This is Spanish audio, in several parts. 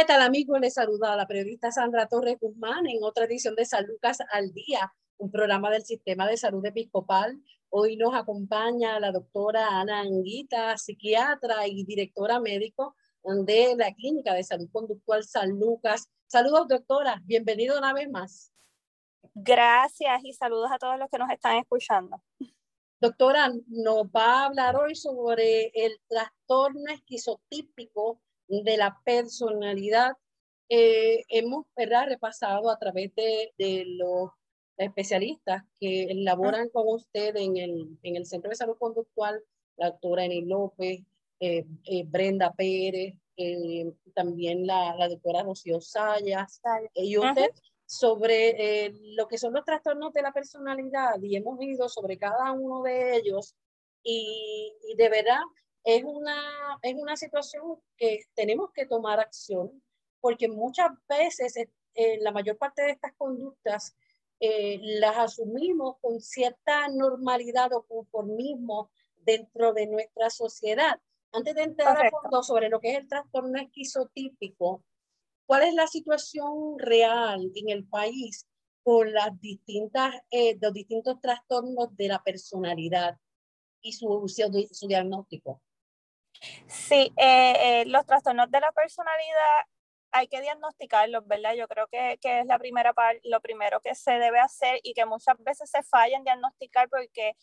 ¿Qué tal amigos? Les saluda a la periodista Sandra Torres Guzmán en otra edición de San Lucas al Día, un programa del Sistema de Salud Episcopal. Hoy nos acompaña la doctora Ana Anguita, psiquiatra y directora médico de la Clínica de Salud Conductual San Lucas. Saludos doctora, bienvenido una vez más. Gracias y saludos a todos los que nos están escuchando. Doctora, nos va a hablar hoy sobre el trastorno esquizotípico de la personalidad. Eh, hemos ¿verdad? repasado a través de, de, los especialistas que elaboran con usted en el, en el Centro de Salud Conductual, la doctora Eni López, eh, eh, Brenda Pérez, también la, la, doctora Rocío Sayas, y usted sobre lo que son los trastornos de la personalidad y hemos ido sobre cada uno de ellos y, y de verdad es una, es una situación que tenemos que tomar acción porque muchas veces eh, la mayor parte de estas conductas eh, las asumimos con cierta normalidad o conformismo dentro de nuestra sociedad. Antes de entrar a fondo sobre lo que es el trastorno esquizotípico, ¿cuál es la situación real en el país con las distintas, eh, los distintos trastornos de la personalidad y su, su diagnóstico? Sí, eh, eh, los trastornos de la personalidad hay que diagnosticarlos, ¿verdad? Yo creo que, que es la primera parte, lo primero que se debe hacer y que muchas veces se falla en diagnosticar porque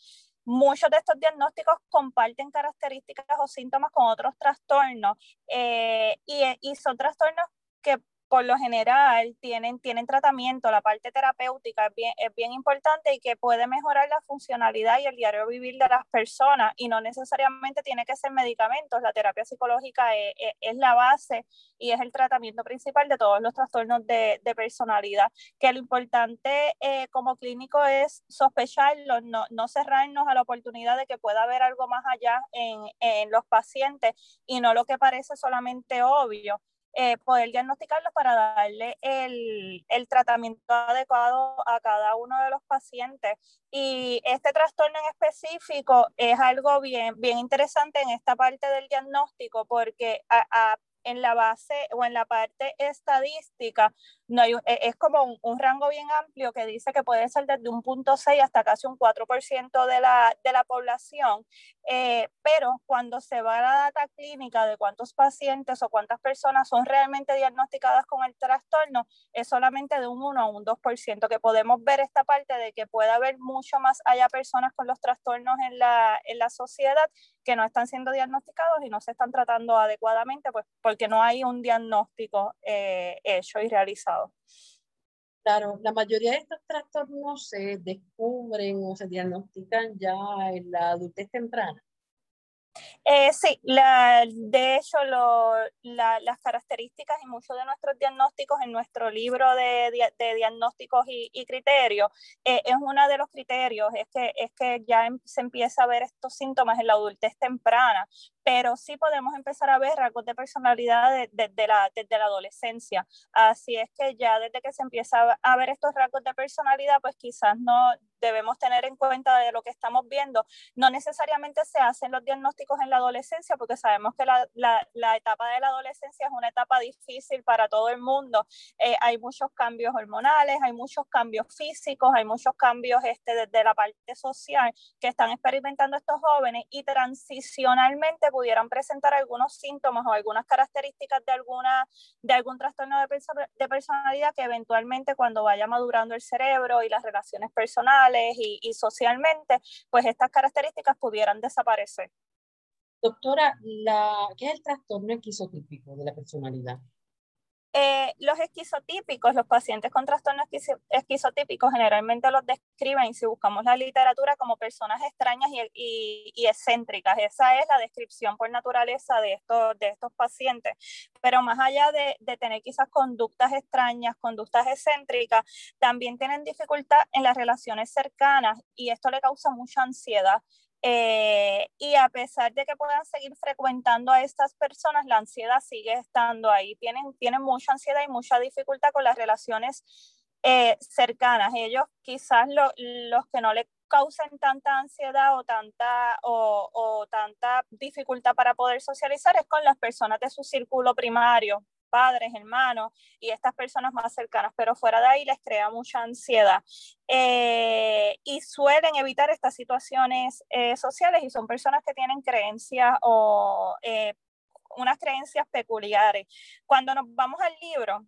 muchos de estos diagnósticos comparten características o síntomas con otros trastornos eh, y, y son trastornos que por lo general tienen, tienen tratamiento, la parte terapéutica es bien, es bien importante y que puede mejorar la funcionalidad y el diario vivir de las personas y no necesariamente tiene que ser medicamentos, la terapia psicológica es, es, la base y es el tratamiento principal de todos los trastornos de, de personalidad, que lo importante eh, como clínico es sospecharlo, no, no cerrarnos a la oportunidad de que pueda haber algo más allá en, en los pacientes y no lo que parece solamente obvio. Eh, poder diagnosticarlos para darle el, el, tratamiento adecuado a cada uno de los pacientes. Y este trastorno en específico es algo bien, bien interesante en esta parte del diagnóstico porque a, en la base o en la parte estadística, no hay, e, es como un, rango bien amplio que dice que puede ser desde un punto 6 hasta casi un 4% de la, de la población, eh, pero cuando se va a la data clínica de cuántos pacientes o cuántas personas son realmente diagnosticadas con el trastorno, es solamente de un 1 a un 2%, que podemos ver esta parte de que puede haber mucho más allá personas con los trastornos en la, en la sociedad que no están siendo diagnosticados y no se están tratando adecuadamente, pues porque no hay un diagnóstico eh, hecho y realizado. Claro, la mayoría de estos trastornos se descubren o se diagnostican ya en la adultez temprana. Eh, sí, de hecho las características y muchos de nuestros diagnósticos en nuestro libro de, diagnósticos y, y criterios eh, es uno de los criterios, es que, es que ya em, se empieza a ver estos síntomas en la adultez temprana, pero sí podemos empezar a ver rasgos de personalidad desde de, de la, desde la adolescencia. Así es que ya desde que se empieza a ver estos rasgos de personalidad, pues quizás no debemos tener en cuenta de lo que estamos viendo. No necesariamente se hacen los diagnósticos en la adolescencia, porque sabemos que la, la, la etapa de la adolescencia es una etapa difícil para todo el mundo. Eh, hay muchos cambios hormonales, hay muchos cambios físicos, hay muchos cambios este, desde la parte social que están experimentando estos jóvenes y transicionalmente pudieran presentar algunos síntomas o algunas características de, alguna, de algún trastorno de, perso de personalidad que eventualmente cuando vaya madurando el cerebro y las relaciones personales y, socialmente, pues estas características pudieran desaparecer. Doctora, ¿qué es el trastorno esquizotípico de la personalidad? Eh, los esquizotípicos, los pacientes con trastornos esquizotípicos generalmente los describen, si buscamos la literatura, como personas extrañas y, excéntricas. Esa es la descripción por naturaleza de estos, de estos pacientes. Pero más allá de, de tener quizás conductas extrañas, conductas excéntricas, también tienen dificultad en las relaciones cercanas y esto le causa mucha ansiedad eh, y a pesar de que puedan seguir frecuentando a estas personas, la ansiedad sigue estando ahí. Tienen, tienen mucha ansiedad y mucha dificultad con las relaciones eh, cercanas. Ellos quizás los que no le causen tanta ansiedad o tanta, o, o tanta dificultad para poder socializar es con las personas de su círculo primario, padres, hermanos y estas personas más cercanas, pero fuera de ahí les crea mucha ansiedad. Eh, y suelen evitar estas situaciones eh, sociales y son personas que tienen creencias o eh, unas creencias peculiares. Cuando nos vamos al libro,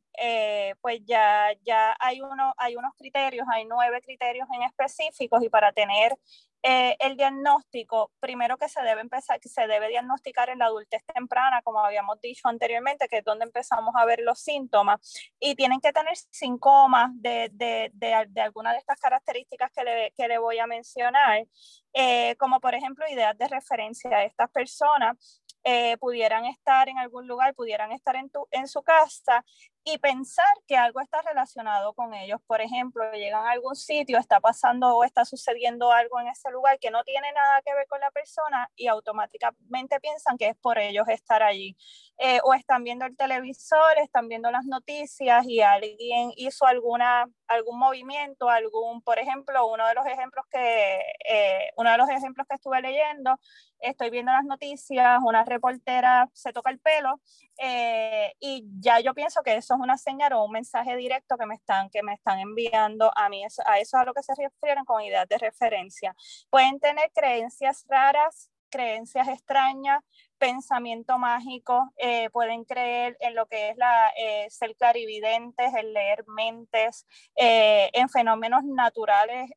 pues ya, ya hay, uno, hay unos criterios, hay nueve criterios en específicos y para tener eh, el diagnóstico, primero que se debe empezar, que se debe diagnosticar en la adultez temprana, como habíamos dicho anteriormente, que es donde empezamos a ver los síntomas, y tienen que tener síntomas de, de, de, de alguna de estas características que le, que le voy a mencionar, eh, como por ejemplo ideas de referencia a estas personas, eh, pudieran estar en algún lugar, pudieran estar en, tu, en su casa y pensar que algo está relacionado con ellos. Por ejemplo, llegan a algún sitio, está pasando o está sucediendo algo en ese lugar que no tiene nada que ver con la persona y automáticamente piensan que es por ellos estar allí. Eh, o están viendo el televisor, están viendo las noticias y alguien hizo alguna, algún movimiento, algún, por ejemplo, uno de los ejemplos que, eh, uno de los ejemplos que estuve leyendo, estoy viendo las noticias, una reportera se toca el pelo eh, y ya yo pienso que eso es una señal o un mensaje directo que me están, que me están enviando a mí. a eso es a lo que se refieren con ideas de referencia. Pueden tener creencias raras, creencias extrañas, pensamiento mágico, eh, pueden creer en lo que es la, eh, ser clarividentes, el leer mentes, eh, en fenómenos naturales,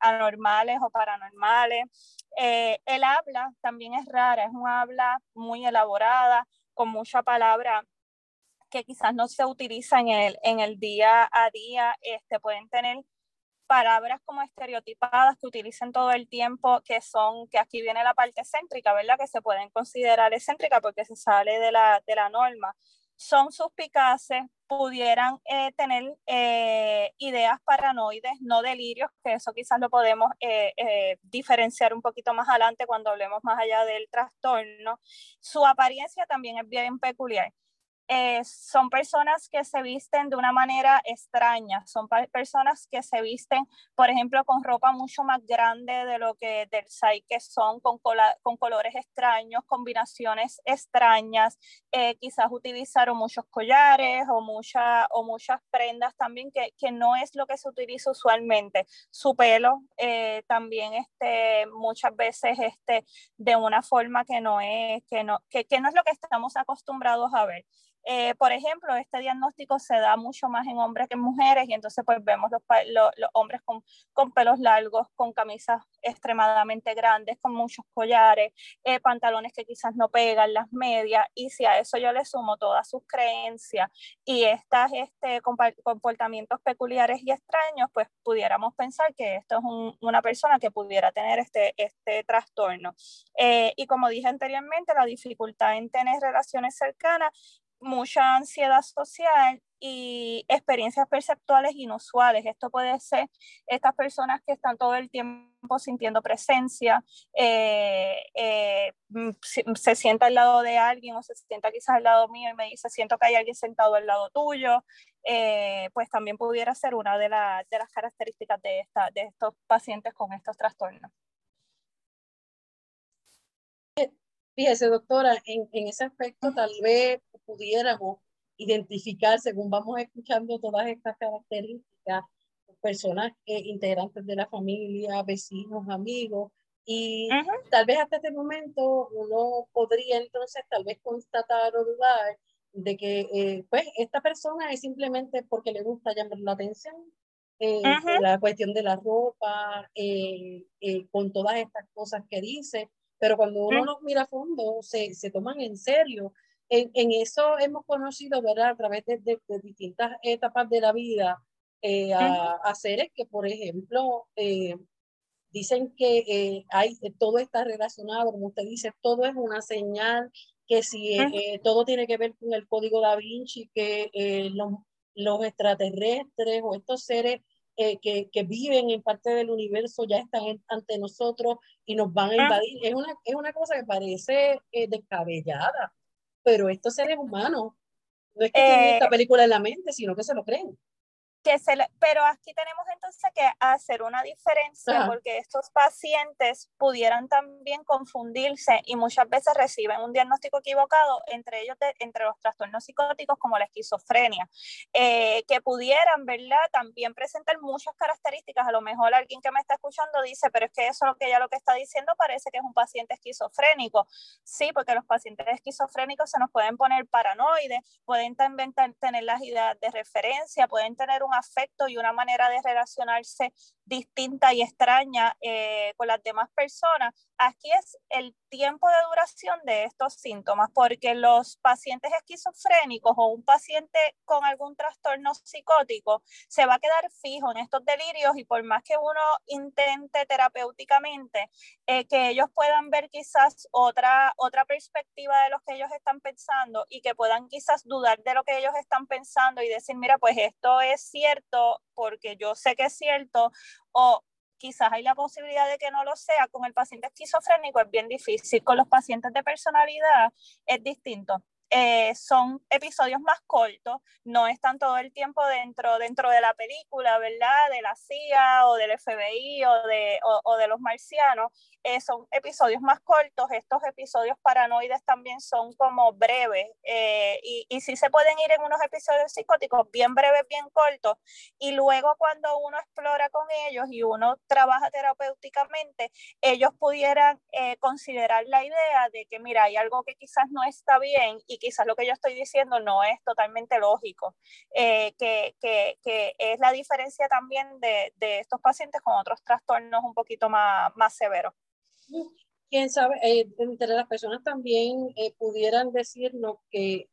anormales o paranormales. el habla también es rara, es un habla muy elaborada, con mucha palabra que quizás no se utiliza en el, en el día a día, este, pueden tener palabras como estereotipadas que utilizan todo el tiempo, que son, que aquí viene la parte excéntrica, ¿verdad? Que se pueden considerar excéntrica porque se sale de la, de la norma. Son suspicaces, pudieran eh, tener eh, ideas paranoides, no delirios, que eso quizás lo podemos eh, diferenciar un poquito más adelante cuando hablemos más allá del trastorno. Su apariencia también es bien peculiar. Eh, son personas que se visten de una manera extraña, son personas que se visten, por ejemplo, con ropa mucho más grande de lo que del SAI que son, con, colores extraños, combinaciones extrañas, eh, quizás utilizaron muchos collares o, mucha, o muchas prendas también que, que, no es lo que se utiliza usualmente. Su pelo eh, también este, muchas veces este, de una forma que no, es, que, no, que no es lo que estamos acostumbrados a ver. Eh, por ejemplo, este diagnóstico se da mucho más en hombres que en mujeres y entonces pues vemos los, los, hombres con, con, pelos largos, con camisas extremadamente grandes, con muchos collares, eh, pantalones que quizás no pegan, las medias y si a eso yo le sumo todas sus creencias y estos este, comportamientos peculiares y extraños, pues pudiéramos pensar que esto es una persona que pudiera tener este, este trastorno. Eh, y como dije anteriormente, la dificultad en tener relaciones cercanas mucha ansiedad social y experiencias perceptuales inusuales. Esto puede ser estas personas que están todo el tiempo sintiendo presencia, eh, eh, mm, se, sienta al lado de alguien o se sienta quizás al lado mío y me dice, siento que hay alguien sentado al lado tuyo, eh, pues también pudiera ser una de, de las características de, esta, de estos pacientes con estos trastornos. Fíjese, doctora, en, en ese aspecto tal vez pudiéramos identificar, según vamos escuchando todas estas características, personas eh, integrantes de la familia, vecinos, amigos, y tal vez hasta este momento uno podría entonces tal vez constatar o dudar de que eh, pues esta persona es simplemente porque le gusta llamar la atención, eh, la cuestión de la ropa, con todas estas cosas que dice, pero cuando uno los mira a fondo, se, se toman en serio en, en, eso hemos conocido, ¿verdad? A través de, de, distintas etapas de la vida, eh, a, a, seres que, por ejemplo, eh, dicen que eh, hay, todo está relacionado, como usted dice, todo es una señal, que si todo tiene que ver con el código da Vinci, que los, los extraterrestres o estos seres que, que, viven en parte del universo ya están ante nosotros y nos van a ah. invadir. Es, una, es una cosa que parece descabellada, pero estos seres humanos no es que tienen esta eh, película en la mente, sino que se lo creen que se pero aquí tenemos entonces que hacer una diferencia porque estos pacientes pudieran también confundirse y muchas veces reciben un diagnóstico equivocado, entre ellos entre los trastornos psicóticos como la esquizofrenia, eh, que pudieran, ¿verdad? También presentar muchas características. A lo mejor alguien que me está escuchando dice, pero es que eso lo que ella lo que está diciendo parece que es un paciente esquizofrénico. Sí, porque los pacientes esquizofrénicos se nos pueden poner paranoides, pueden también tener las ideas de referencia, pueden tener un afecto y una manera de relacionarse distinta y extraña eh, con las demás personas. Aquí es el tiempo de duración de estos síntomas, porque los pacientes esquizofrénicos o un paciente con algún trastorno psicótico se va a quedar fijo en estos delirios y por más que uno intente terapéuticamente eh, que ellos puedan ver quizás otra, otra perspectiva de lo que ellos están pensando y que puedan quizás dudar de lo que ellos están pensando y decir, mira, pues esto es cierto porque yo sé que es cierto o quizás hay la posibilidad de que no lo sea, con el paciente esquizofrénico es bien difícil, con los pacientes de personalidad es distinto. Eh, son episodios más cortos, no están todo el tiempo dentro, dentro de la película, ¿verdad? De la CIA o del FBI o de, o, de los marcianos. Eh, son episodios más cortos, estos episodios paranoides también son como breves eh, y, y sí se pueden ir en unos episodios psicóticos bien breves, bien cortos y luego cuando uno explora con ellos y uno trabaja terapéuticamente, ellos pudieran considerar la idea de que mira, hay algo que quizás no está bien y quizás lo que yo estoy diciendo no es totalmente lógico, eh, que, que, que, es la diferencia también de, de, estos pacientes con otros trastornos un poquito más, más severos. Quién sabe, eh, entre las personas también eh, pudieran decirnos que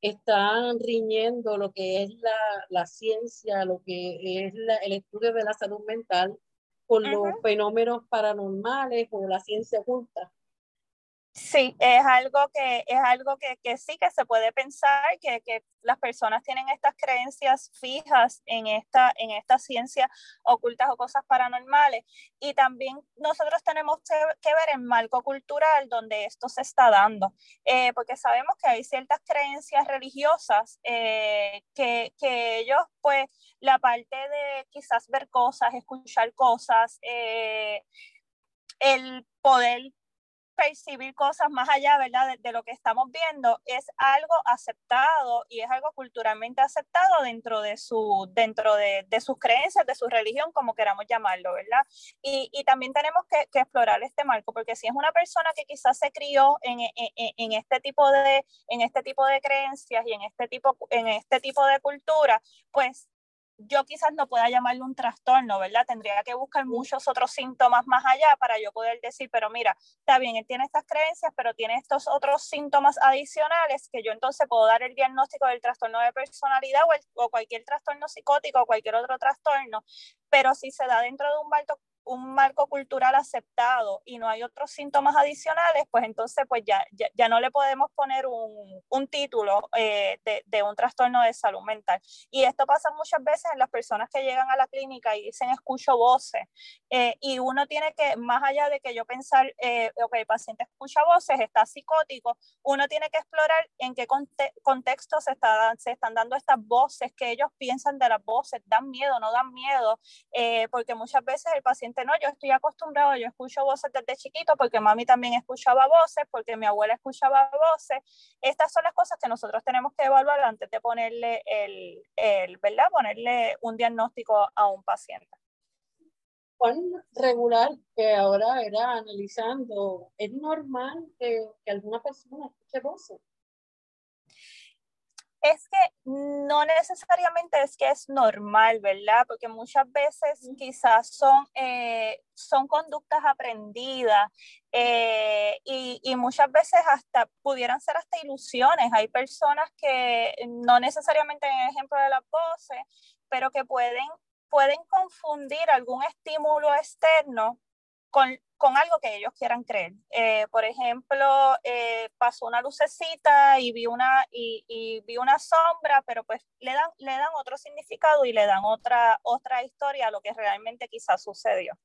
están riñendo lo que es la, la ciencia, lo que es la, el estudio de la salud mental con los fenómenos paranormales o la ciencia oculta. Sí, es algo que, es algo que, que sí que se puede pensar, que, que, las personas tienen estas creencias fijas en esta, en esta ciencia ocultas o cosas paranormales. Y también nosotros tenemos que, ver el marco cultural donde esto se está dando, eh, porque sabemos que hay ciertas creencias religiosas eh, que, que, ellos, pues, la parte de quizás ver cosas, escuchar cosas, eh, el poder percibir cosas más allá, ¿verdad? De, lo que estamos viendo, es algo aceptado y es algo culturalmente aceptado dentro de, su, dentro de, de sus creencias, de su religión, como queramos llamarlo, ¿verdad? Y, también tenemos que, que, explorar este marco, porque si es una persona que quizás se crió en, en, en, este tipo de, en este tipo de creencias y en este tipo, en este tipo de cultura, pues yo quizás no pueda llamarle un trastorno, ¿verdad? Tendría que buscar muchos otros síntomas más allá para yo poder decir, pero mira, está bien, él tiene estas creencias, pero tiene estos otros síntomas adicionales que yo entonces puedo dar el diagnóstico del trastorno de personalidad o, o cualquier trastorno psicótico o cualquier otro trastorno, pero si se da dentro de un marco, un marco cultural aceptado y no hay otros síntomas adicionales, pues entonces pues ya, ya, no le podemos poner un, un título eh, de, de, un trastorno de salud mental. Y esto pasa muchas veces en las personas que llegan a la clínica y dicen escucho voces. Eh, y uno tiene que, más allá de que yo pensar, eh, ok, el paciente escucha voces, está psicótico, uno tiene que explorar en qué contexto se, está, se están dando estas voces, que ellos piensan de las voces, dan miedo, no dan miedo, eh, porque muchas veces el paciente no, yo estoy acostumbrado, yo escucho voces desde chiquito porque mami también escuchaba voces, porque mi abuela escuchaba voces. Estas son las cosas que nosotros tenemos que evaluar antes de ponerle el, el ¿verdad? Ponerle un diagnóstico a un paciente. Juan regular que ahora era analizando, ¿es normal que, que alguna persona escuche voces? Es que no necesariamente es que es normal, ¿verdad? Porque muchas veces quizás son, eh, son conductas aprendidas eh, y, y, muchas veces hasta pudieran ser hasta ilusiones. Hay personas que no necesariamente en el ejemplo de las voces, pero que pueden, pueden confundir algún estímulo externo con, con algo que ellos quieran creer. Eh, por ejemplo, eh, pasó una lucecita y vi una, y, y, vi una sombra, pero pues le dan, le dan otro significado y le dan otra, otra historia a lo que realmente quizás sucedió.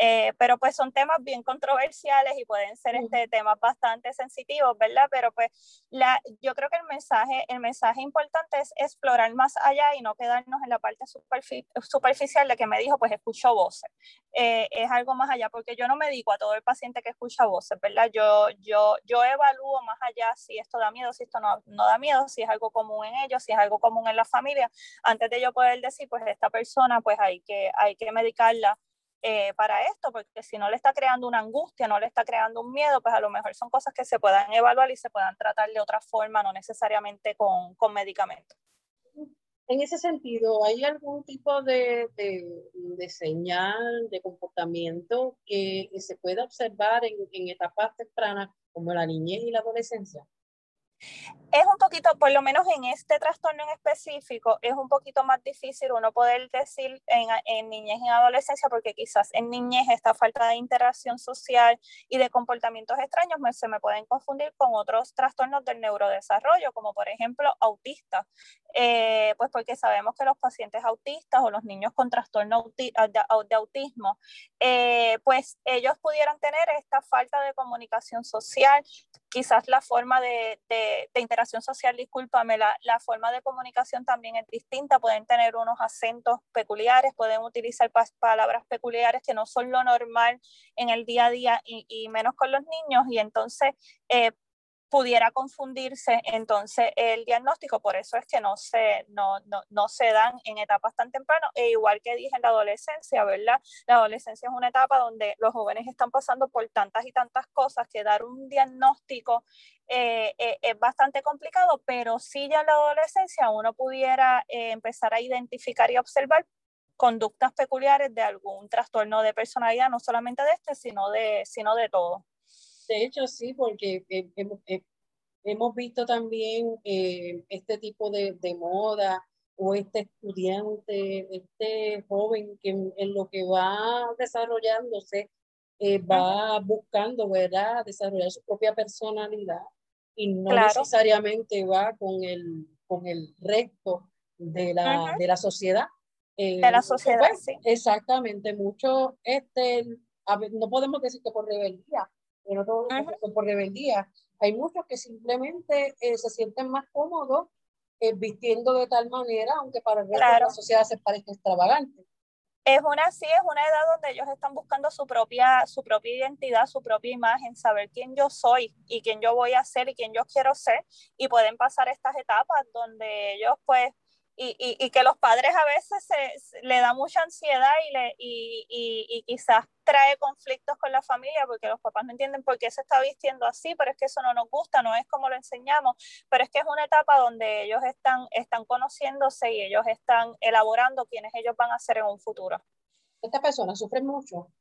Eh, pero pues son temas bien controversiales y pueden ser este, temas bastante sensitivos, ¿verdad? Pero pues la, yo creo que el mensaje, el mensaje importante es explorar más allá y no quedarnos en la parte superficial de que me dijo, pues escucho voces. Eh, es algo más allá, porque yo no me digo a todo el paciente que escucha voces, ¿verdad? Yo, yo, yo evalúo más allá si esto da miedo, si esto no, no da miedo, si es algo común en ellos, si es algo común en la familia, antes de yo poder decir, pues esta persona, pues hay que, hay que medicarla eh, para esto, porque si no le está creando una angustia, no le está creando un miedo, pues a lo mejor son cosas que se puedan evaluar y se puedan tratar de otra forma, no necesariamente con, con medicamentos. En ese sentido, ¿hay algún tipo de, de, señal de comportamiento que se pueda observar en, en etapas tempranas como la niñez y la adolescencia? Es un poquito, por lo menos en este trastorno en específico, es un poquito más difícil uno poder decir en, en niñez y en adolescencia, porque quizás en niñez esta falta de interacción social y de comportamientos extraños me, se me pueden confundir con otros trastornos del neurodesarrollo, como por ejemplo autistas, eh, pues porque sabemos que los pacientes autistas o los niños con trastorno de, de, autismo, eh, pues ellos pudieran tener esta falta de comunicación social, quizás la forma de, interacción social, discúlpame, la, la, forma de comunicación también es distinta, pueden tener unos acentos peculiares, pueden utilizar palabras peculiares que no son lo normal en el día a día y, y menos con los niños y entonces eh, pudiera confundirse entonces el diagnóstico, por eso es que no se, no, no, no se dan en etapas tan tempranas, e igual que dije en la adolescencia, ¿verdad? La adolescencia es una etapa donde los jóvenes están pasando por tantas y tantas cosas que dar un diagnóstico eh, eh, es bastante complicado, pero sí ya en la adolescencia uno pudiera eh, empezar a identificar y observar conductas peculiares de algún trastorno de personalidad, no solamente de este, sino de, sino de todo. De hecho, sí, porque hemos, hemos visto también eh, este tipo de, de, moda o este estudiante, este joven que en, lo que va desarrollándose eh, va buscando, ¿verdad?, desarrollar su propia personalidad y no claro. necesariamente va con el, con el resto de la, uh -huh. de la sociedad. Eh, de la sociedad, pues, sí. Exactamente, mucho, este, a ver, no podemos decir que por rebeldía, pero todo uh -huh. por rebeldía. Hay muchos que simplemente eh, se sienten más cómodos eh, vistiendo de tal manera, aunque para el resto claro. de la sociedad se parezca extravagante. Es una, sí, es una edad donde ellos están buscando su propia, su propia identidad, su propia imagen, saber quién yo soy y quién yo voy a ser y quién yo quiero ser. Y pueden pasar estas etapas donde ellos pues y, y, y, que los padres a veces se, se, le da mucha ansiedad y, le, y, y, quizás trae conflictos con la familia porque los papás no entienden por qué se está vistiendo así, pero es que eso no nos gusta, no es como lo enseñamos, pero es que es una etapa donde ellos están, están conociéndose y ellos están elaborando quiénes ellos van a ser en un futuro. ¿Estas personas sufren mucho?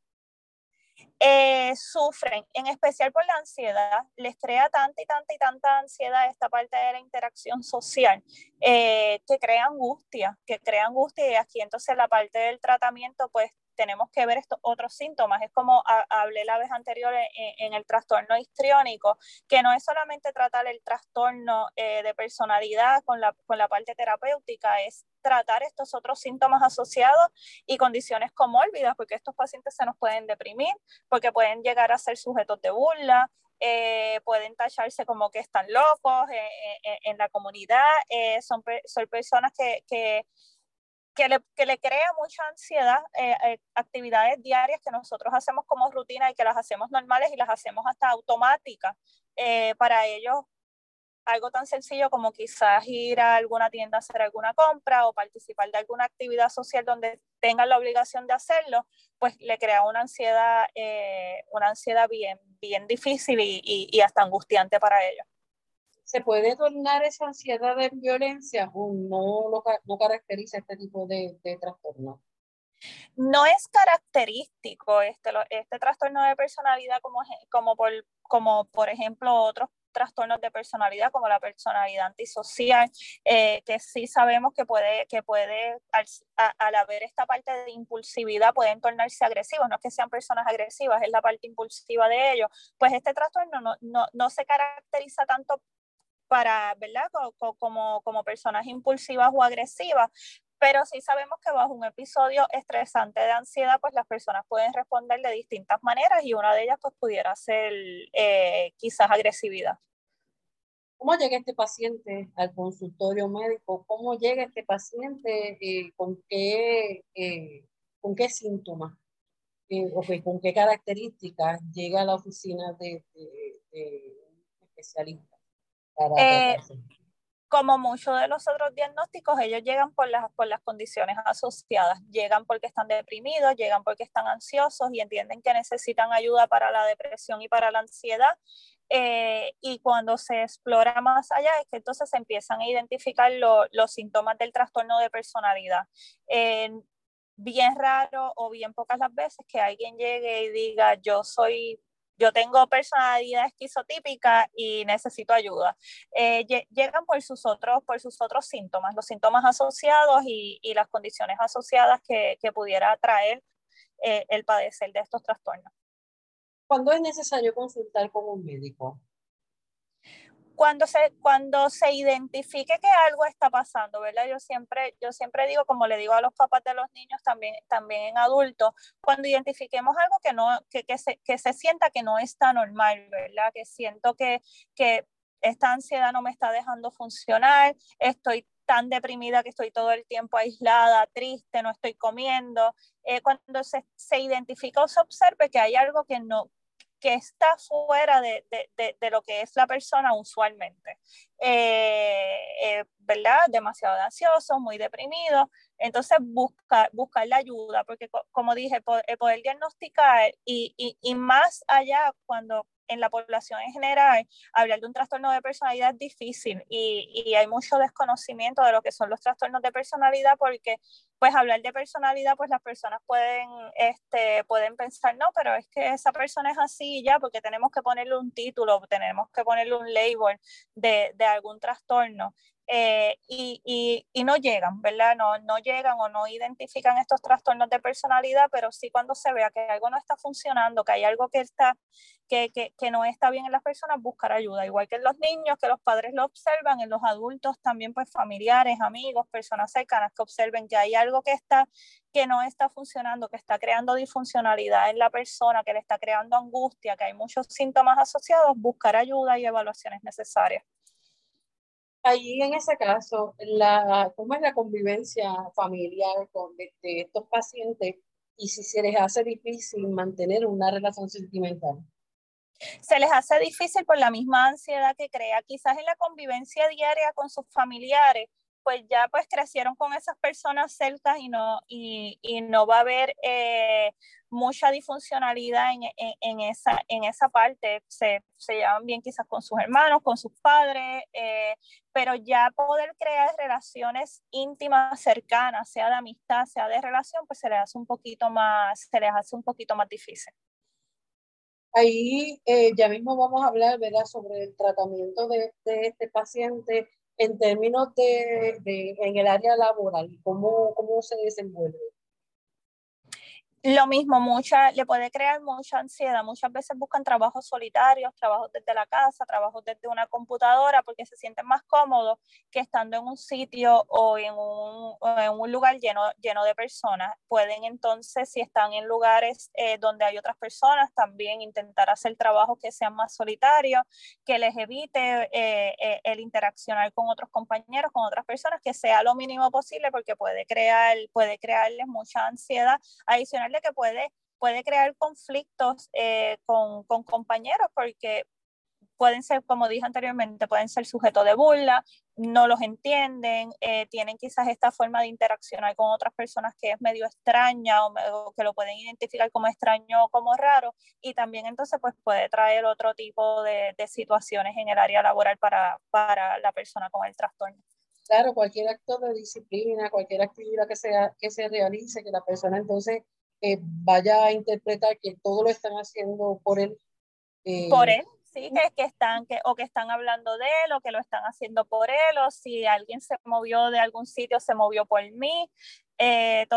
eh, sufren, en especial por la ansiedad, les crea tanta y tanta y tanta ansiedad esta parte de la interacción social, eh, que crea angustia, que crea angustia y aquí entonces la parte del tratamiento pues tenemos que ver estos otros síntomas. Es como a, hablé la vez anterior en, en, el trastorno histriónico, que no es solamente tratar el trastorno eh, de personalidad con la, con la parte terapéutica, es tratar estos otros síntomas asociados y condiciones comórbidas, porque estos pacientes se nos pueden deprimir, porque pueden llegar a ser sujetos de burla, eh, pueden tacharse como que están locos eh, eh, en la comunidad, son, son personas que, que que le, que le, crea mucha ansiedad, eh, eh, actividades diarias que nosotros hacemos como rutina y que las hacemos normales y las hacemos hasta automáticas. Eh, para ellos, algo tan sencillo como quizás ir a alguna tienda a hacer alguna compra o participar de alguna actividad social donde tengan la obligación de hacerlo, pues le crea una ansiedad, una ansiedad bien, bien difícil y, y, y hasta angustiante para ellos. ¿Se puede tornar esa ansiedad en violencia o no, lo, no caracteriza este tipo de, trastorno? No es característico este, este trastorno de personalidad como, como, por, como por ejemplo otros trastornos de personalidad como la personalidad antisocial, eh, que sí sabemos que puede, que puede al, haber esta parte de impulsividad, pueden tornarse agresivos, no es que sean personas agresivas, es la parte impulsiva de ellos, pues este trastorno no, no, no se caracteriza tanto para, ¿verdad? Como, como personas impulsivas o agresivas, pero sí sabemos que bajo un episodio estresante de ansiedad, pues las personas pueden responder de distintas maneras y una de ellas pues pudiera ser eh, quizás agresividad. ¿Cómo llega este paciente al consultorio médico? ¿Cómo llega este paciente? Eh, ¿Con qué, eh, con qué síntomas? o con qué características llega a la oficina de, de, de especialista? Para como muchos de los otros diagnósticos, ellos llegan por las, por las condiciones asociadas. Llegan porque están deprimidos, llegan porque están ansiosos y entienden que necesitan ayuda para la depresión y para la ansiedad. Eh, y cuando se explora más allá es que entonces se empiezan a identificar los síntomas del trastorno de personalidad. bien raro o bien pocas las veces que alguien llegue y diga yo soy yo tengo personalidad esquizotípica y necesito ayuda. Eh, llegan por sus, otros, por sus otros síntomas, los síntomas asociados y, las condiciones asociadas que, que pudiera traer eh, el padecer de estos trastornos. ¿Cuándo es necesario consultar con un médico? Cuando se, cuando se identifique que algo está pasando, ¿verdad? Yo siempre, yo siempre digo, como le digo a los papás de los niños, también, también en adultos, cuando identifiquemos algo que, no, que, que, se, que se sienta que no está normal, ¿verdad? Que siento que, que esta ansiedad no me está dejando funcionar, estoy tan deprimida que estoy todo el tiempo aislada, triste, no estoy comiendo. Eh, cuando se, se, identifica o se observe que hay algo que no, que está fuera de, de, de, lo que es la persona usualmente. Eh, eh, ¿Verdad? Demasiado ansioso, muy deprimido. Entonces, buscar, buscar la ayuda, porque como dije, el poder, diagnosticar y, y, y más allá cuando en la población en general, hablar de un trastorno de personalidad es difícil y, y, hay mucho desconocimiento de lo que son los trastornos de personalidad porque pues hablar de personalidad pues las personas pueden, este, pueden pensar, no, pero es que esa persona es así ya porque tenemos que ponerle un título, tenemos que ponerle un label de, de algún trastorno. Eh, y, y, y, no llegan, ¿verdad? No, no llegan o no identifican estos trastornos de personalidad, pero sí cuando se vea que algo no está funcionando, que hay algo que, está, que, que, que no está bien en las personas, buscar ayuda. Igual que en los niños, que los padres lo observan, en los adultos también, pues familiares, amigos, personas cercanas que observen que hay algo que está que no está funcionando, que está creando disfuncionalidad en la persona, que le está creando angustia, que hay muchos síntomas asociados, buscar ayuda y evaluaciones necesarias ahí en ese caso, la, ¿cómo es la convivencia familiar con, de, estos pacientes y si se les hace difícil mantener una relación sentimental? Se les hace difícil por la misma ansiedad que crea, quizás en la convivencia diaria con sus familiares, pues ya pues crecieron con esas personas celtas y no, y, y no va a haber eh, mucha disfuncionalidad en, en, esa, en esa parte. Se, se, llevan bien quizás con sus hermanos, con sus padres, eh, pero ya poder crear relaciones íntimas, cercanas, sea de amistad, sea de relación, pues se les hace un poquito más, se les hace un poquito más difícil. Ahí eh, ya mismo vamos a hablar, ¿verdad?, sobre el tratamiento de, de este paciente en términos de, de, en el área laboral, cómo, cómo se desenvuelve. Lo mismo, mucha, le puede crear mucha ansiedad. Muchas veces buscan trabajos solitarios, trabajos desde la casa, trabajos desde una computadora, porque se sienten más cómodos que estando en un sitio o en un, o en un lugar lleno, lleno de personas. Pueden entonces, si están en lugares eh, donde hay otras personas, también intentar hacer trabajos que sean más solitarios, que les evite eh, eh, el interaccionar con otros compañeros, con otras personas, que sea lo mínimo posible, porque puede, crear, puede crearles mucha ansiedad adicional que puede, puede crear conflictos eh, con, con, compañeros porque pueden ser, como dije anteriormente, pueden ser sujetos de burla, no los entienden, eh, tienen quizás esta forma de interaccionar con otras personas que es medio extraña o, que lo pueden identificar como extraño o como raro y también entonces pues puede traer otro tipo de, de situaciones en el área laboral para, para la persona con el trastorno. Claro, cualquier acto de disciplina, cualquier actividad que, sea, que se realice, que la persona entonces eh, vaya a interpretar que todo lo están haciendo por él. Eh, por él, sí, que, que están, que, o que están hablando de él, o que lo están haciendo por él, o si alguien se movió de algún sitio, se movió por mí, eh,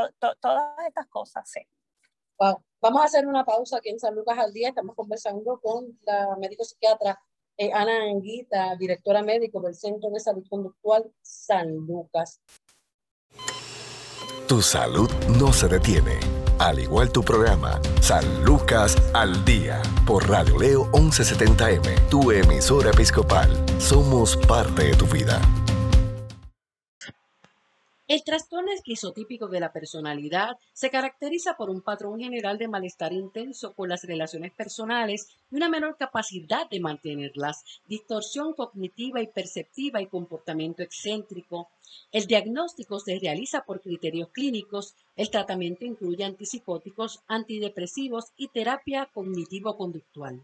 todas estas cosas, sí. Vamos a hacer una pausa aquí en San Lucas al día. Estamos conversando con la médico psiquiatra Ana Anguita, directora médico del Centro de Salud Conductual San Lucas. Tu salud no se detiene al igual tu programa, San Lucas al Día, por Radio Leo 1170M, tu emisora episcopal. Somos parte de tu vida. El trastorno esquizotípico de la personalidad se caracteriza por un patrón general de malestar intenso con las relaciones personales y una menor capacidad de mantenerlas, distorsión cognitiva y perceptiva y comportamiento excéntrico. El diagnóstico se realiza por criterios clínicos. El tratamiento incluye antipsicóticos, antidepresivos y terapia cognitivo-conductual.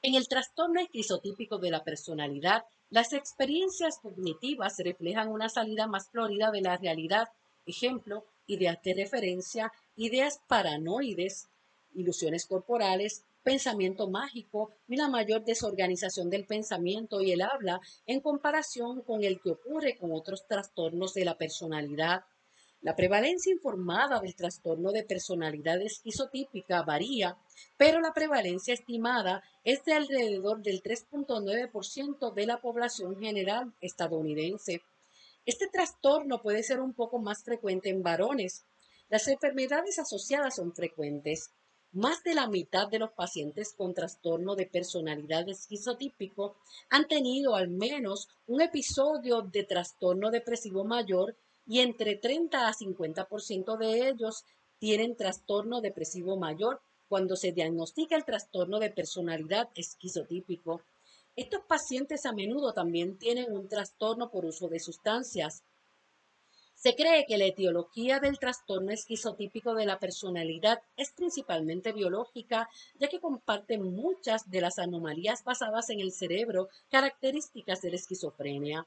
En el trastorno esquizotípico de la personalidad, las experiencias cognitivas reflejan una salida más florida de la realidad, ejemplo, ideas de referencia, ideas paranoides, ilusiones corporales, pensamiento mágico y una mayor desorganización del pensamiento y el habla en comparación con el que ocurre con otros trastornos de la personalidad. La prevalencia informada del trastorno de personalidad esquizotípica varía, pero la prevalencia estimada es de alrededor del 3.9% de la población general estadounidense. Este trastorno puede ser un poco más frecuente en varones. Las enfermedades asociadas son frecuentes. Más de la mitad de los pacientes con trastorno de personalidad esquizotípico han tenido al menos un episodio de trastorno depresivo mayor y entre 30 a 50% de ellos tienen trastorno depresivo mayor cuando se diagnostica el trastorno de personalidad esquizotípico. Estos pacientes a menudo también tienen un trastorno por uso de sustancias. Se cree que la etiología del trastorno esquizotípico de la personalidad es principalmente biológica, ya que comparte muchas de las anomalías basadas en el cerebro características de la esquizofrenia.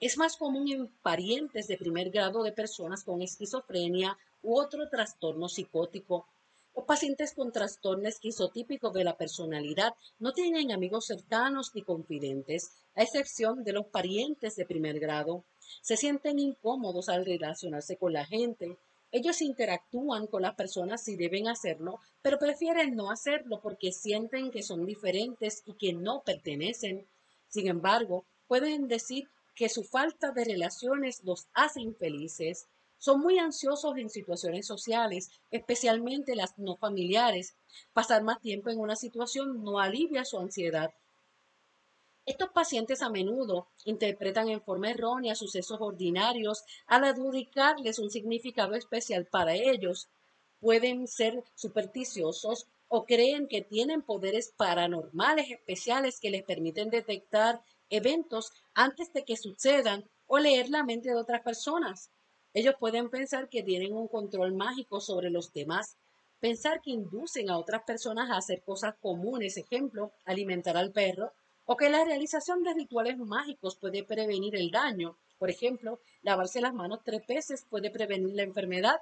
Es más común en parientes de primer grado de personas con esquizofrenia u otro trastorno psicótico. Los pacientes con trastorno esquizotípico de la personalidad no tienen amigos cercanos ni confidentes, a excepción de los parientes de primer grado. Se sienten incómodos al relacionarse con la gente. Ellos interactúan con las personas si deben hacerlo, pero prefieren no hacerlo porque sienten que son diferentes y que no pertenecen. Sin embargo, pueden decir que su falta de relaciones los hace infelices. Son muy ansiosos en situaciones sociales, especialmente las no familiares. Pasar más tiempo en una situación no alivia su ansiedad. Estos pacientes a menudo interpretan en forma errónea sucesos ordinarios al adjudicarles un significado especial para ellos. Pueden ser supersticiosos o creen que tienen poderes paranormales especiales que les permiten detectar eventos antes de que sucedan o leer la mente de otras personas. Ellos pueden pensar que tienen un control mágico sobre los demás, pensar que inducen a otras personas a hacer cosas comunes, ejemplo, alimentar al perro, o que la realización de rituales mágicos puede prevenir el daño. Por ejemplo, lavarse las manos tres veces puede prevenir la enfermedad.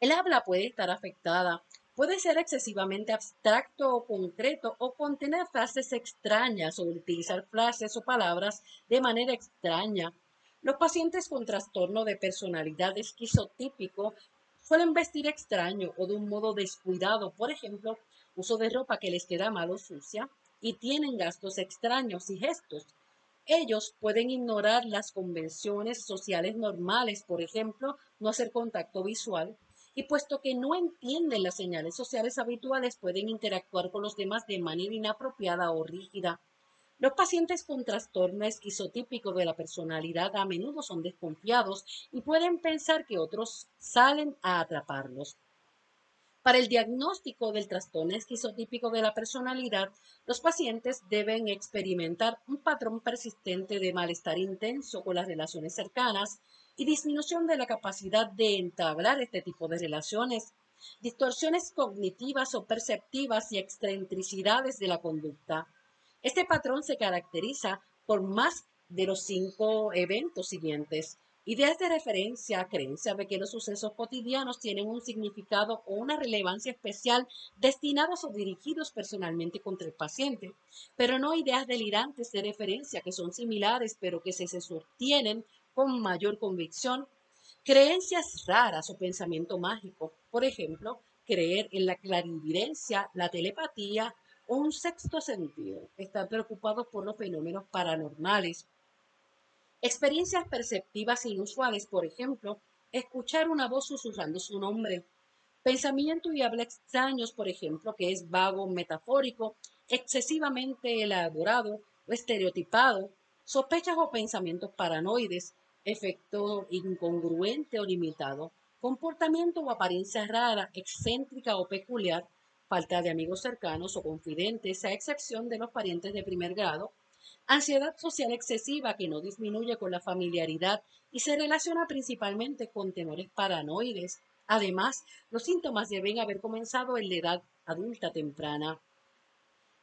El habla puede estar afectada Puede ser excesivamente abstracto o concreto o contener frases extrañas o utilizar frases o palabras de manera extraña. Los pacientes con trastorno de personalidad esquizotípico suelen vestir extraño o de un modo descuidado, por ejemplo, uso de ropa que les queda mal o sucia, y tienen gastos extraños y gestos. Ellos pueden ignorar las convenciones sociales normales, por ejemplo, no hacer contacto visual, y puesto que no entienden las señales sociales habituales, pueden interactuar con los demás de manera inapropiada o rígida. Los pacientes con trastorno esquizotípico de la personalidad a menudo son desconfiados y pueden pensar que otros salen a atraparlos. Para el diagnóstico del trastorno esquizotípico de la personalidad, los pacientes deben experimentar un patrón persistente de malestar intenso con las relaciones cercanas y disminución de la capacidad de entablar este tipo de relaciones, distorsiones cognitivas o perceptivas y excentricidades de la conducta. Este patrón se caracteriza por más de los cinco eventos siguientes Ideas de referencia, creencia de que los sucesos cotidianos tienen un significado o una relevancia especial destinados o dirigidos personalmente contra el paciente, pero no ideas delirantes de referencia que son similares pero que se, sostienen con mayor convicción. Creencias raras o pensamiento mágico, por ejemplo, creer en la clarividencia, la telepatía un sexto sentido. Estar preocupados por los fenómenos paranormales Experiencias perceptivas inusuales, por ejemplo, escuchar una voz susurrando su nombre. Pensamiento y habla extraños, por ejemplo, que es vago, metafórico, excesivamente elaborado o estereotipado. Sospechas o pensamientos paranoides, efecto incongruente o limitado. Comportamiento o apariencia rara, excéntrica o peculiar. Falta de amigos cercanos o confidentes, a excepción de los parientes de primer grado Ansiedad social excesiva que no disminuye con la familiaridad y se relaciona principalmente con temores paranoides. Además, los síntomas deben haber comenzado en la edad adulta temprana.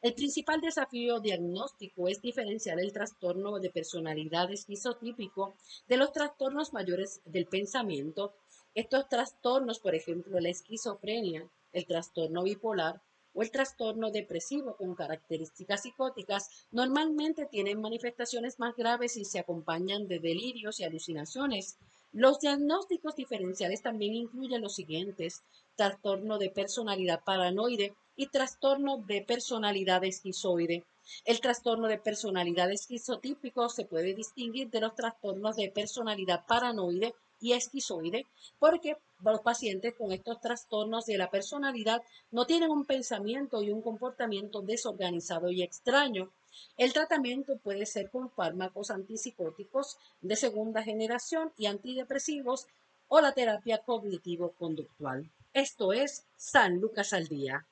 El principal desafío diagnóstico es diferenciar el trastorno de personalidad esquizotípico de los trastornos mayores del pensamiento. Estos trastornos, por ejemplo, la esquizofrenia, el trastorno bipolar, o el trastorno depresivo con características psicóticas normalmente tienen manifestaciones más graves y se acompañan de delirios y alucinaciones. Los diagnósticos diferenciales también incluyen los siguientes, trastorno de personalidad paranoide y trastorno de personalidad esquizoide. El trastorno de personalidad esquizotípico se puede distinguir de los trastornos de personalidad paranoide y esquizoide, porque los pacientes con estos trastornos de la personalidad no tienen un pensamiento y un comportamiento desorganizado y extraño. El tratamiento puede ser con fármacos antipsicóticos de segunda generación y antidepresivos o la terapia cognitivo-conductual. Esto es San Lucas al Día.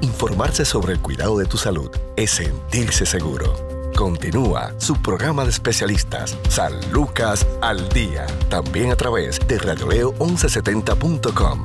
Informarse sobre el cuidado de tu salud es sentirse seguro. Continúa su programa de especialistas, San Lucas al Día, también a través de radioleo1170.com.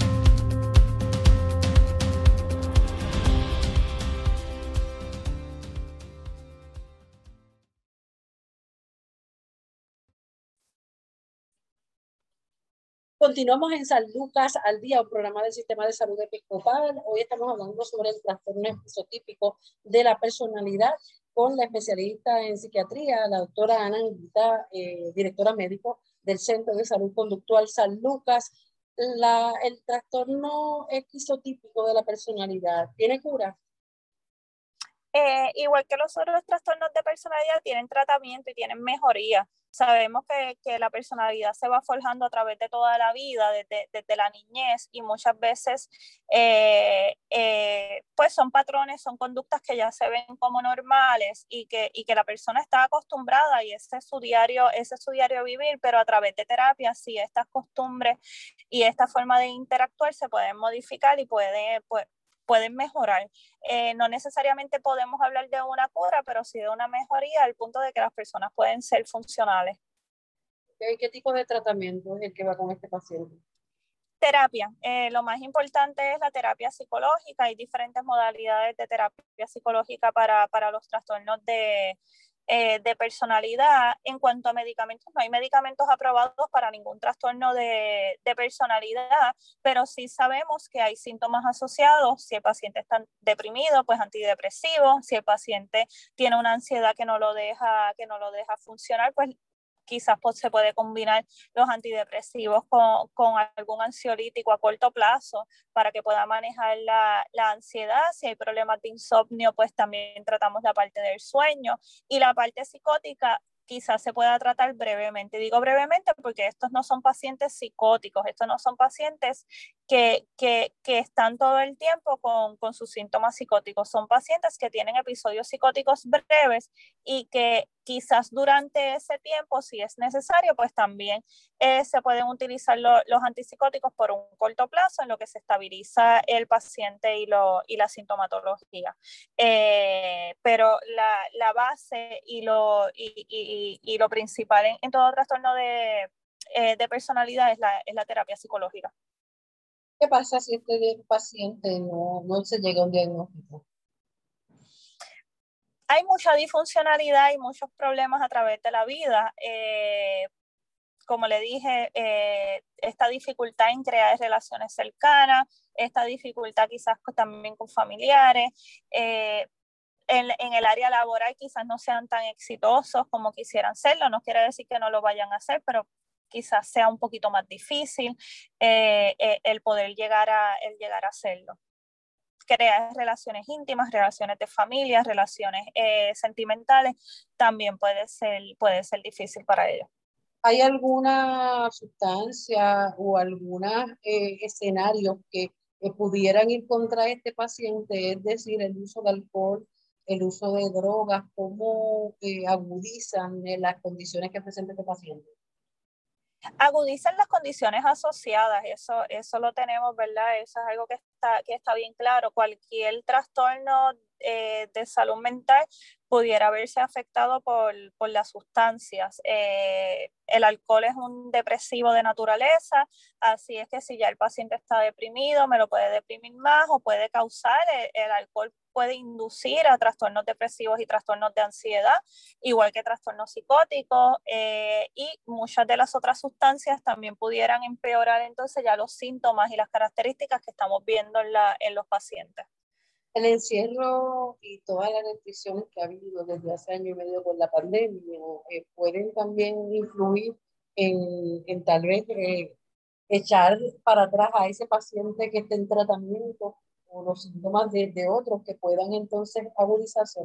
Continuamos en San Lucas al día, un programa del Sistema de Salud Episcopal. Hoy estamos hablando sobre el trastorno episotípico de la personalidad con la especialista en psiquiatría, la doctora Ana Anguita, eh, directora médico del Centro de Salud Conductual San Lucas. La, el trastorno esquizotípico de la personalidad, ¿tiene cura? Eh, igual que los otros trastornos de personalidad, tienen tratamiento y tienen mejoría. Sabemos que, que, la personalidad se va forjando a través de toda la vida, desde, desde la niñez, y muchas veces eh, eh, pues son patrones, son conductas que ya se ven como normales y que, y que la persona está acostumbrada y ese es su diario, ese es su diario vivir, pero a través de terapia, sí, estas costumbres y esta forma de interactuar se pueden modificar y puede, pues, pueden mejorar. Eh, no necesariamente podemos hablar de una cura, pero sí de una mejoría al punto de que las personas pueden ser funcionales. ¿Qué tipo de tratamiento es el que va con este paciente? Terapia. Eh, lo más importante es la terapia psicológica. Hay diferentes modalidades de terapia psicológica para, para los trastornos de, eh, de personalidad. En cuanto a medicamentos, no hay medicamentos aprobados para ningún trastorno de, de, personalidad, pero sí sabemos que hay síntomas asociados. Si el paciente está deprimido, pues antidepresivo. Si el paciente tiene una ansiedad que no lo deja, que no lo deja funcionar, pues quizás pues, se puede combinar los antidepresivos con, con, algún ansiolítico a corto plazo para que pueda manejar la, la, ansiedad. Si hay problemas de insomnio, pues también tratamos la parte del sueño y la parte psicótica quizás se pueda tratar brevemente. Digo brevemente porque estos no son pacientes psicóticos, estos no son pacientes que, que, están todo el tiempo con, con, sus síntomas psicóticos. Son pacientes que tienen episodios psicóticos breves y que quizás durante ese tiempo, si es necesario, pues también eh, se pueden utilizar lo, los antipsicóticos por un corto plazo en lo que se estabiliza el paciente y, lo, y la sintomatología. Eh, pero la, la, base y lo, y, y lo principal en, en, todo trastorno de, eh, de personalidad es la, es la terapia psicológica. ¿Qué pasa si este paciente no, no se llega a un diagnóstico? Hay mucha disfuncionalidad y muchos problemas a través de la vida. Eh, como le dije, eh, esta dificultad en crear relaciones cercanas, esta dificultad quizás también con familiares. Eh, en, en, el área laboral quizás no sean tan exitosos como quisieran serlo. No quiere decir que no lo vayan a hacer, pero quizás sea un poquito más difícil eh, eh, el poder llegar a, el llegar a hacerlo. Crear relaciones íntimas, relaciones de familia, relaciones eh, sentimentales, también puede ser, puede ser difícil para ellos. ¿Hay alguna sustancia o algunos escenarios que pudieran ir contra este paciente? Es decir, el uso de alcohol, el uso de drogas, ¿cómo agudizan las condiciones que presenta este paciente? Agudizan las condiciones asociadas, eso, eso lo tenemos, ¿verdad? Eso es algo que está, que está bien claro. Cualquier trastorno eh, de salud mental pudiera verse afectado por, por las sustancias. Eh, el alcohol es un depresivo de naturaleza, así es que si ya el paciente está deprimido, me lo puede deprimir más o puede causar, el, el alcohol puede inducir a trastornos depresivos y trastornos de ansiedad, igual que trastornos psicóticos, eh, y muchas de las otras sustancias también pudieran empeorar entonces ya los síntomas y las características que estamos viendo en, la, en los pacientes. El encierro y todas las restricciones que ha habido desde hace año y medio con la pandemia eh, pueden también influir en, tal vez eh, echar para atrás a ese paciente que esté en tratamiento o los síntomas de otros que puedan entonces agudizarse.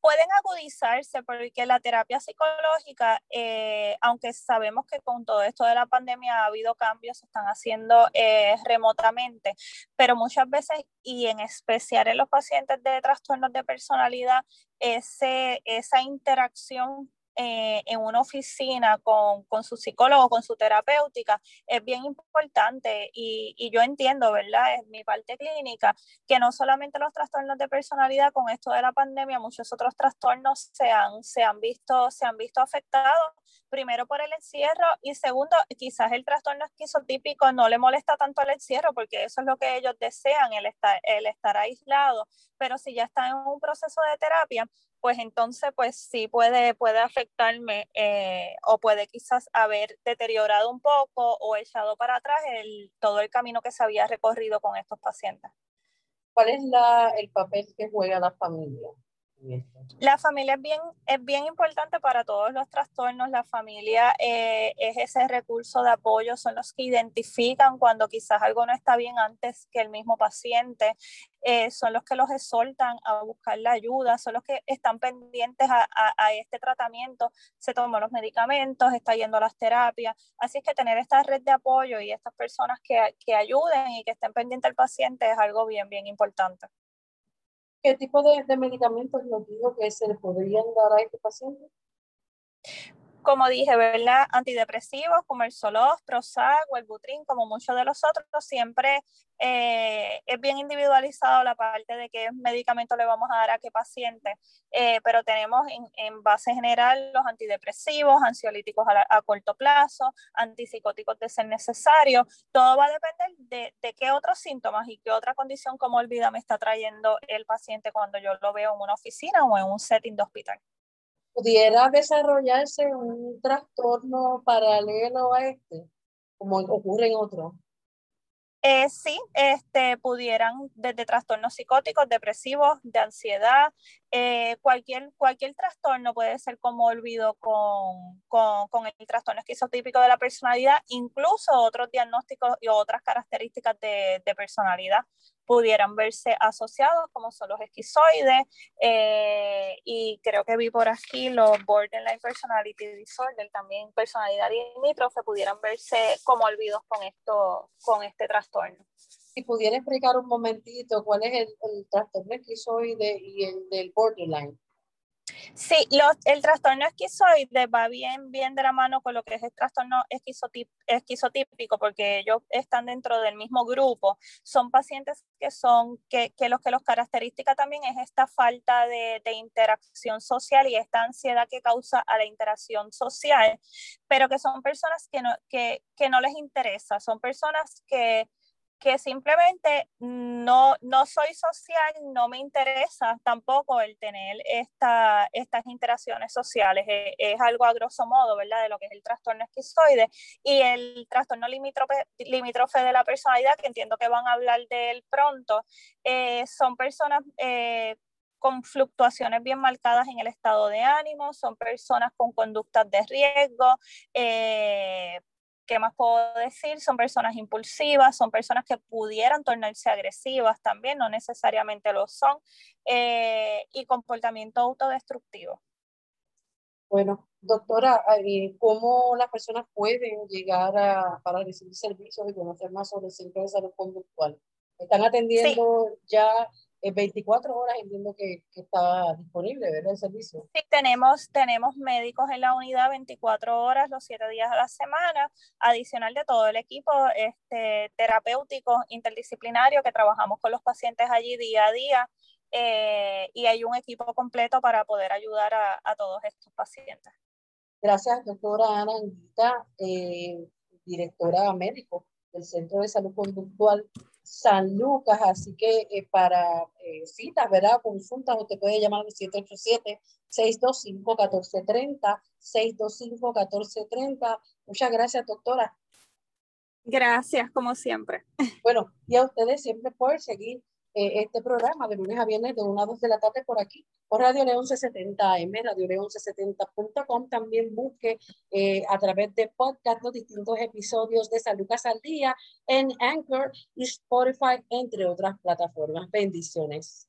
Pueden agudizarse porque la terapia psicológica, eh, aunque sabemos que con todo esto de la pandemia ha habido cambios, se están haciendo eh, remotamente, pero muchas veces, y en especial en los pacientes de trastornos de personalidad, ese, esa interacción eh, en una oficina con, con, su psicólogo, con su terapéutica, es bien importante y, y, yo entiendo, ¿verdad? Es mi parte clínica, que no solamente los trastornos de personalidad con esto de la pandemia, muchos otros trastornos se han, se han, visto, se han visto afectados, primero por el encierro y segundo, quizás el trastorno esquizotípico no le molesta tanto el encierro porque eso es lo que ellos desean, el estar, el estar aislado, pero si ya están en un proceso de terapia, pues entonces pues sí puede, puede afectarme eh, o puede quizás haber deteriorado un poco o echado para atrás el, todo el camino que se había recorrido con estos pacientes. ¿Cuál es la, el papel que juega la familia? La familia es bien, es bien importante para todos los trastornos. La familia eh, es ese recurso de apoyo, son los que identifican cuando quizás algo no está bien antes que el mismo paciente, eh, son los que los exhortan a buscar la ayuda, son los que están pendientes a, a, este tratamiento, se toman los medicamentos, está yendo a las terapias. Así es que tener esta red de apoyo y estas personas que, que ayuden y que estén pendientes al paciente es algo bien, bien importante. ¿Qué tipo de, medicamentos nos digo que se le podrían dar a este paciente? Como dije, ¿verdad? Antidepresivos como el Zoloft, Prozac o el Butrin, como muchos de los otros, siempre eh, es bien individualizado la parte de qué medicamento le vamos a dar a qué paciente, eh, pero tenemos en, en, base general los antidepresivos, ansiolíticos a, a, corto plazo, antipsicóticos de ser necesario, todo va a depender de, de qué otros síntomas y qué otra condición como olvida me está trayendo el paciente cuando yo lo veo en una oficina o en un setting de hospital pudiera desarrollarse un trastorno paralelo a este, como ocurre en otros. Eh, sí, este, pudieran desde trastornos psicóticos, depresivos, de ansiedad, eh, cualquier, cualquier trastorno puede ser como olvido con, con, con, el trastorno esquizotípico de la personalidad, incluso otros diagnósticos y otras características de, de personalidad pudieran verse asociados, como son los esquizoides, eh, y creo que vi por aquí los borderline personality disorder, también personalidad limítrofe, pudieran verse como olvidos con, esto, con este trastorno. Si pudiera explicar un momentito cuál es el trastorno esquizoide y el del borderline. Sí, el trastorno esquizoide va bien, bien de la mano con lo que es el trastorno esquizotípico, porque ellos están dentro del mismo grupo. Son pacientes que son, que, que los que los característica también es esta falta de, de, interacción social y esta ansiedad que causa a la interacción social, pero que son personas que no, que, que no les interesa, son personas que que simplemente no, no soy social, no me interesa tampoco el tener esta, estas interacciones sociales. Es, es, algo a grosso modo, ¿verdad? De lo que es el trastorno esquizoide y el trastorno limítrofe, limítrofe de la personalidad, que entiendo que van a hablar de él pronto, eh, son personas eh, con fluctuaciones bien marcadas en el estado de ánimo, son personas con conductas de riesgo, eh, ¿qué más puedo decir? Son personas impulsivas, son personas que pudieran tornarse agresivas también, no necesariamente lo son, eh, y comportamiento autodestructivo. Bueno, doctora, eh, ¿cómo las personas pueden llegar a, para recibir servicios y conocer más sobre el centro de salud conductual? ¿Están atendiendo ya 24 horas entiendo que, que, está disponible, ¿verdad? El servicio. Sí, tenemos, tenemos médicos en la unidad 24 horas los 7 días a la semana, adicional de todo el equipo este, terapéutico interdisciplinario que trabajamos con los pacientes allí día a día eh, y hay un equipo completo para poder ayudar a, a todos estos pacientes. Gracias, doctora Ana Anguita, eh, directora médico del Centro de Salud Conductual San Lucas, así que eh, para eh, citas, ¿verdad? Consultas, usted puede llamar al 787-625-1430, 625-1430. Muchas gracias, doctora. Gracias, como siempre. Bueno, y a ustedes siempre por seguir eh, este programa de lunes a viernes de 1 a 2 de la tarde por aquí, por Radio León 70 AM, Radio León 70.com. También busque eh, a través de podcast los distintos episodios de San Lucas al Día en Anchor y Spotify, entre otras plataformas. Bendiciones.